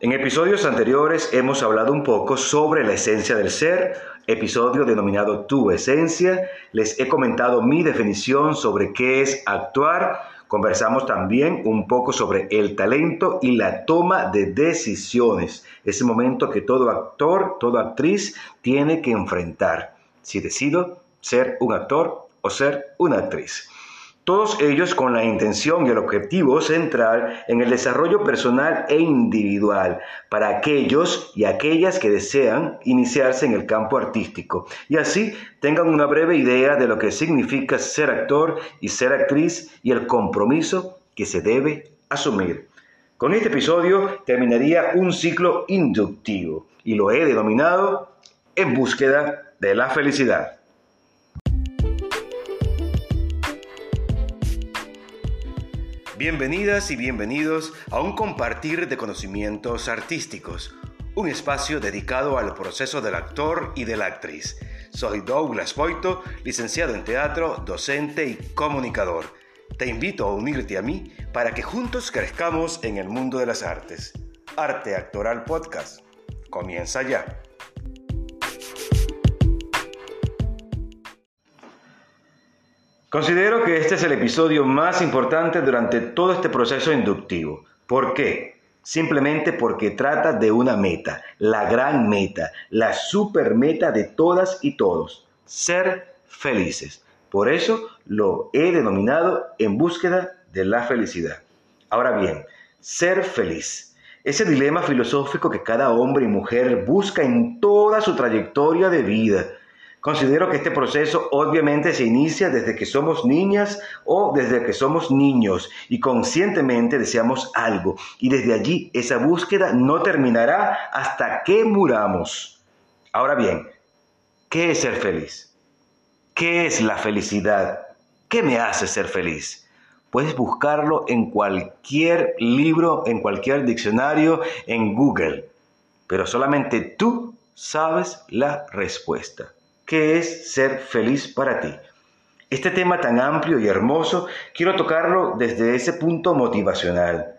En episodios anteriores hemos hablado un poco sobre la esencia del ser, episodio denominado Tu esencia. Les he comentado mi definición sobre qué es actuar. Conversamos también un poco sobre el talento y la toma de decisiones, ese momento que todo actor, toda actriz tiene que enfrentar. Si decido ser un actor o ser una actriz todos ellos con la intención y el objetivo central en el desarrollo personal e individual para aquellos y aquellas que desean iniciarse en el campo artístico y así tengan una breve idea de lo que significa ser actor y ser actriz y el compromiso que se debe asumir. Con este episodio terminaría un ciclo inductivo y lo he denominado En búsqueda de la felicidad. Bienvenidas y bienvenidos a un compartir de conocimientos artísticos, un espacio dedicado al proceso del actor y de la actriz. Soy Douglas Poito, licenciado en teatro, docente y comunicador. Te invito a unirte a mí para que juntos crezcamos en el mundo de las artes. Arte Actoral Podcast. Comienza ya. Considero que este es el episodio más importante durante todo este proceso inductivo. ¿Por qué? Simplemente porque trata de una meta, la gran meta, la super meta de todas y todos, ser felices. Por eso lo he denominado en búsqueda de la felicidad. Ahora bien, ser feliz. Ese dilema filosófico que cada hombre y mujer busca en toda su trayectoria de vida Considero que este proceso obviamente se inicia desde que somos niñas o desde que somos niños y conscientemente deseamos algo y desde allí esa búsqueda no terminará hasta que muramos. Ahora bien, ¿qué es ser feliz? ¿Qué es la felicidad? ¿Qué me hace ser feliz? Puedes buscarlo en cualquier libro, en cualquier diccionario, en Google, pero solamente tú sabes la respuesta. ¿Qué es ser feliz para ti? Este tema tan amplio y hermoso quiero tocarlo desde ese punto motivacional.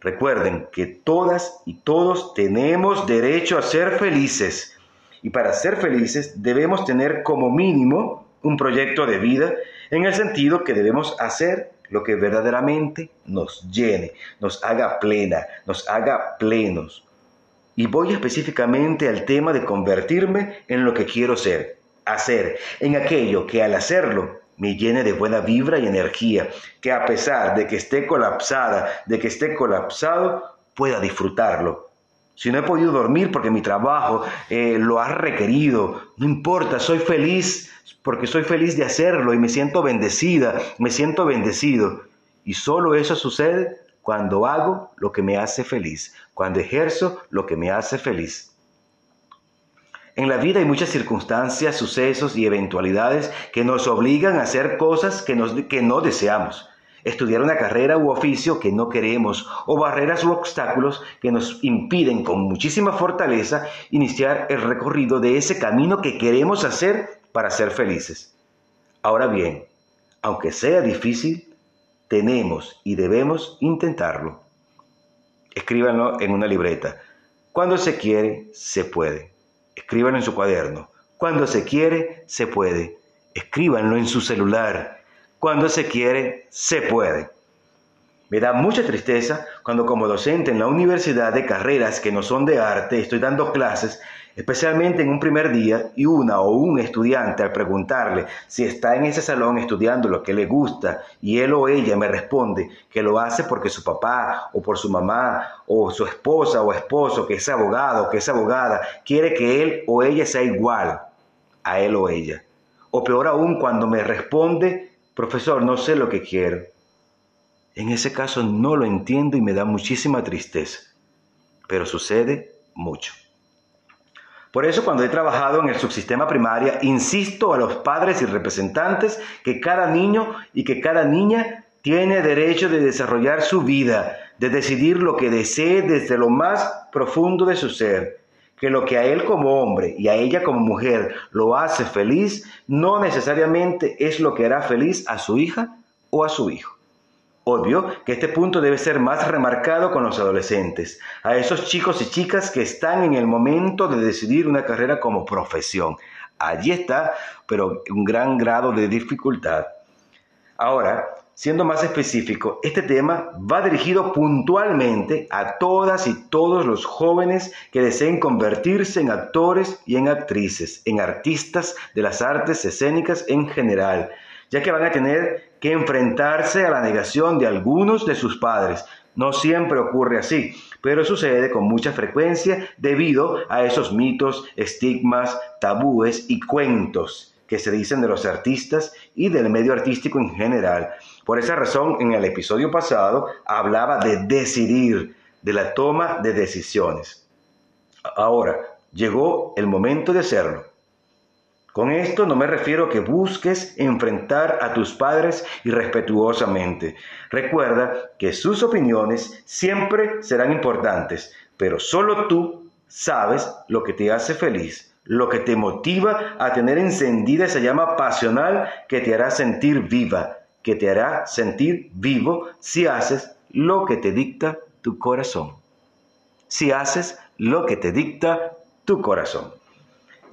Recuerden que todas y todos tenemos derecho a ser felices y para ser felices debemos tener como mínimo un proyecto de vida en el sentido que debemos hacer lo que verdaderamente nos llene, nos haga plena, nos haga plenos. Y voy específicamente al tema de convertirme en lo que quiero ser, hacer, en aquello que al hacerlo me llene de buena vibra y energía, que a pesar de que esté colapsada, de que esté colapsado, pueda disfrutarlo. Si no he podido dormir porque mi trabajo eh, lo ha requerido, no importa, soy feliz porque soy feliz de hacerlo y me siento bendecida, me siento bendecido. Y solo eso sucede cuando hago lo que me hace feliz, cuando ejerzo lo que me hace feliz. En la vida hay muchas circunstancias, sucesos y eventualidades que nos obligan a hacer cosas que, no deseamos, estudiar una carrera u oficio que no queremos o barreras u obstáculos que nos impiden con muchísima fortaleza iniciar el recorrido de ese camino que queremos hacer para ser felices. Ahora bien, aunque sea difícil, tenemos y debemos intentarlo. Escríbanlo en una libreta. Cuando se quiere, se puede. Escríbanlo en su cuaderno. Cuando se quiere, se puede. Escríbanlo en su celular. Cuando se quiere, se puede. Me da mucha tristeza cuando como docente en la universidad de carreras que no son de arte estoy dando clases especialmente en un primer día, y una o un estudiante al preguntarle si está en ese salón estudiando lo que le gusta y él o ella me responde que lo hace porque su papá o por su mamá o su esposa o esposo que es abogado o que es abogada quiere que él o ella sea igual a él o ella. O peor aún cuando me responde, profesor, no sé lo que quiero. En ese caso no lo entiendo y me da muchísima tristeza, pero sucede mucho. Por eso cuando he trabajado en el subsistema primaria, insisto a los padres y representantes que cada niño y que cada niña tiene derecho de desarrollar su vida, de decidir lo que desee desde lo más profundo de su ser, que lo que a él como hombre y a ella como mujer lo hace feliz, no necesariamente es lo que hará feliz a su hija o a su hijo. Obvio que este punto debe ser más remarcado con los adolescentes, a esos chicos y chicas que están en el momento de decidir una carrera como profesión. Allí está, pero un gran grado de dificultad. Ahora, siendo más específico, este tema va dirigido puntualmente a todas y todos los jóvenes que deseen convertirse en actores y en actrices, en artistas de las artes escénicas en general, ya que van a tener que enfrentarse a la negación de algunos de sus padres. No siempre ocurre así, pero sucede con mucha frecuencia debido a esos mitos, estigmas, tabúes y cuentos que se dicen de los artistas y del medio artístico en general. Por esa razón, en el episodio pasado hablaba de decidir, de la toma de decisiones. Ahora, llegó el momento de hacerlo. Con esto no me refiero a que busques enfrentar a tus padres irrespetuosamente. Recuerda que sus opiniones siempre serán importantes, pero solo tú sabes lo que te hace feliz, lo que te motiva a tener encendida esa llama pasional que te hará sentir viva, que te hará sentir vivo si haces lo que te dicta tu corazón. Si haces lo que te dicta tu corazón.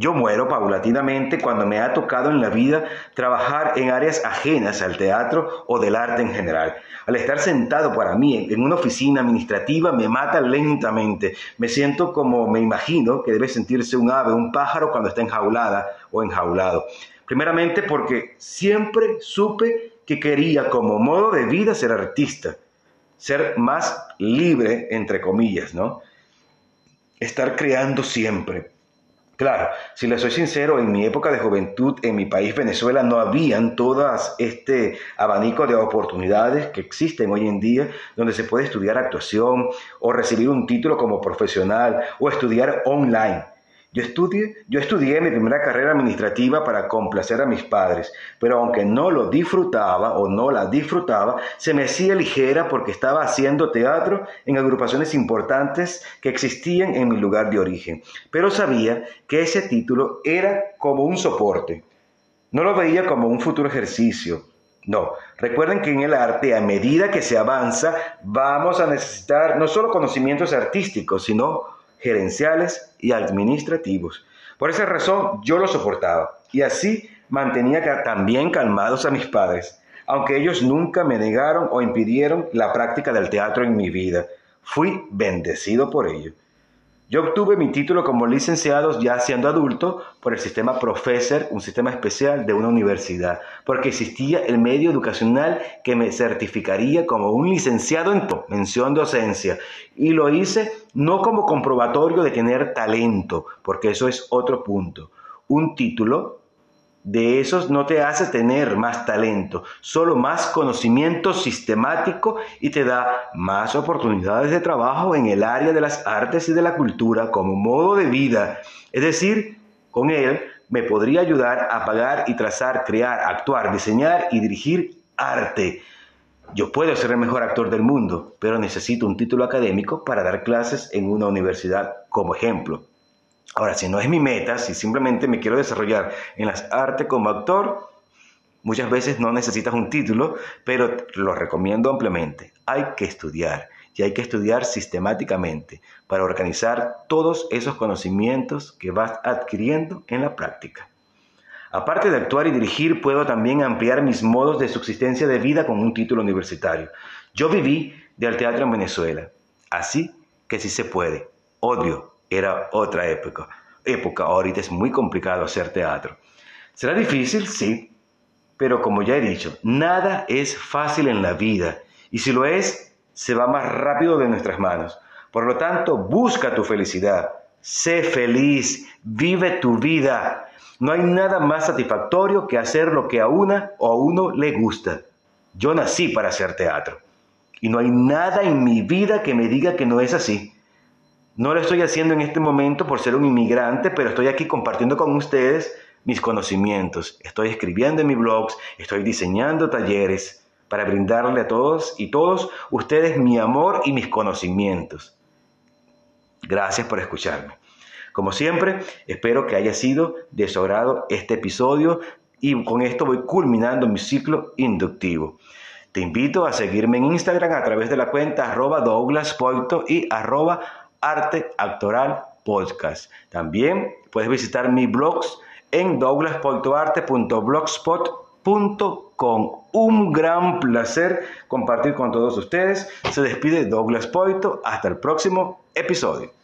Yo muero paulatinamente cuando me ha tocado en la vida trabajar en áreas ajenas al teatro o del arte en general. Al estar sentado para mí en una oficina administrativa me mata lentamente. Me siento como me imagino que debe sentirse un ave, un pájaro cuando está enjaulada o enjaulado. Primeramente porque siempre supe que quería como modo de vida ser artista, ser más libre, entre comillas, ¿no? Estar creando siempre Claro, si le soy sincero, en mi época de juventud, en mi país Venezuela, no habían todas este abanico de oportunidades que existen hoy en día, donde se puede estudiar actuación o recibir un título como profesional o estudiar online. Yo estudié, yo estudié mi primera carrera administrativa para complacer a mis padres, pero aunque no lo disfrutaba o no la disfrutaba, se me hacía ligera porque estaba haciendo teatro en agrupaciones importantes que existían en mi lugar de origen. Pero sabía que ese título era como un soporte. No lo veía como un futuro ejercicio. No, recuerden que en el arte, a medida que se avanza, vamos a necesitar no solo conocimientos artísticos, sino gerenciales y administrativos. Por esa razón yo lo soportaba y así mantenía también calmados a mis padres, aunque ellos nunca me negaron o impidieron la práctica del teatro en mi vida. Fui bendecido por ello. Yo obtuve mi título como licenciado ya siendo adulto por el sistema Professor, un sistema especial de una universidad, porque existía el medio educacional que me certificaría como un licenciado en mención docencia. Y lo hice no como comprobatorio de tener talento, porque eso es otro punto. Un título de esos no te hace tener más talento, solo más conocimiento sistemático y te da más oportunidades de trabajo en el área de las artes y de la cultura como modo de vida. Es decir, con él me podría ayudar a pagar y trazar, crear, actuar, diseñar y dirigir arte. Yo puedo ser el mejor actor del mundo, pero necesito un título académico para dar clases en una universidad como ejemplo. Ahora, si no es mi meta, si simplemente me quiero desarrollar en las artes como actor, muchas veces no necesitas un título, pero lo recomiendo ampliamente. Hay que estudiar y hay que estudiar sistemáticamente para organizar todos esos conocimientos que vas adquiriendo en la práctica. Aparte de actuar y dirigir, puedo también ampliar mis modos de subsistencia de vida con un título universitario. Yo viví del teatro en Venezuela, así que sí se puede. Odio era otra época. Época, ahorita es muy complicado hacer teatro. ¿Será difícil? Sí. Pero como ya he dicho, nada es fácil en la vida. Y si lo es, se va más rápido de nuestras manos. Por lo tanto, busca tu felicidad. Sé feliz. Vive tu vida. No hay nada más satisfactorio que hacer lo que a una o a uno le gusta. Yo nací para hacer teatro. Y no hay nada en mi vida que me diga que no es así. No lo estoy haciendo en este momento por ser un inmigrante, pero estoy aquí compartiendo con ustedes mis conocimientos. Estoy escribiendo en mis blogs, estoy diseñando talleres para brindarle a todos y todos ustedes mi amor y mis conocimientos. Gracias por escucharme. Como siempre, espero que haya sido de su agrado este episodio y con esto voy culminando mi ciclo inductivo. Te invito a seguirme en Instagram a través de la cuenta arroba Douglas Poito y arroba Arte Actoral Podcast. También puedes visitar mi blogs en douglaspoitoarte.blogspot.com. Un gran placer compartir con todos ustedes. Se despide Douglas Poito. Hasta el próximo episodio.